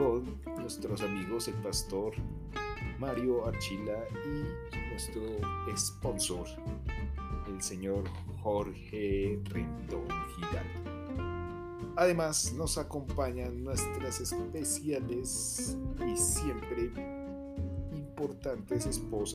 con nuestros amigos el pastor Mario Archila y nuestro sponsor, el señor Jorge Rendón Gigante. Además nos acompañan nuestras especiales y siempre importantes esposas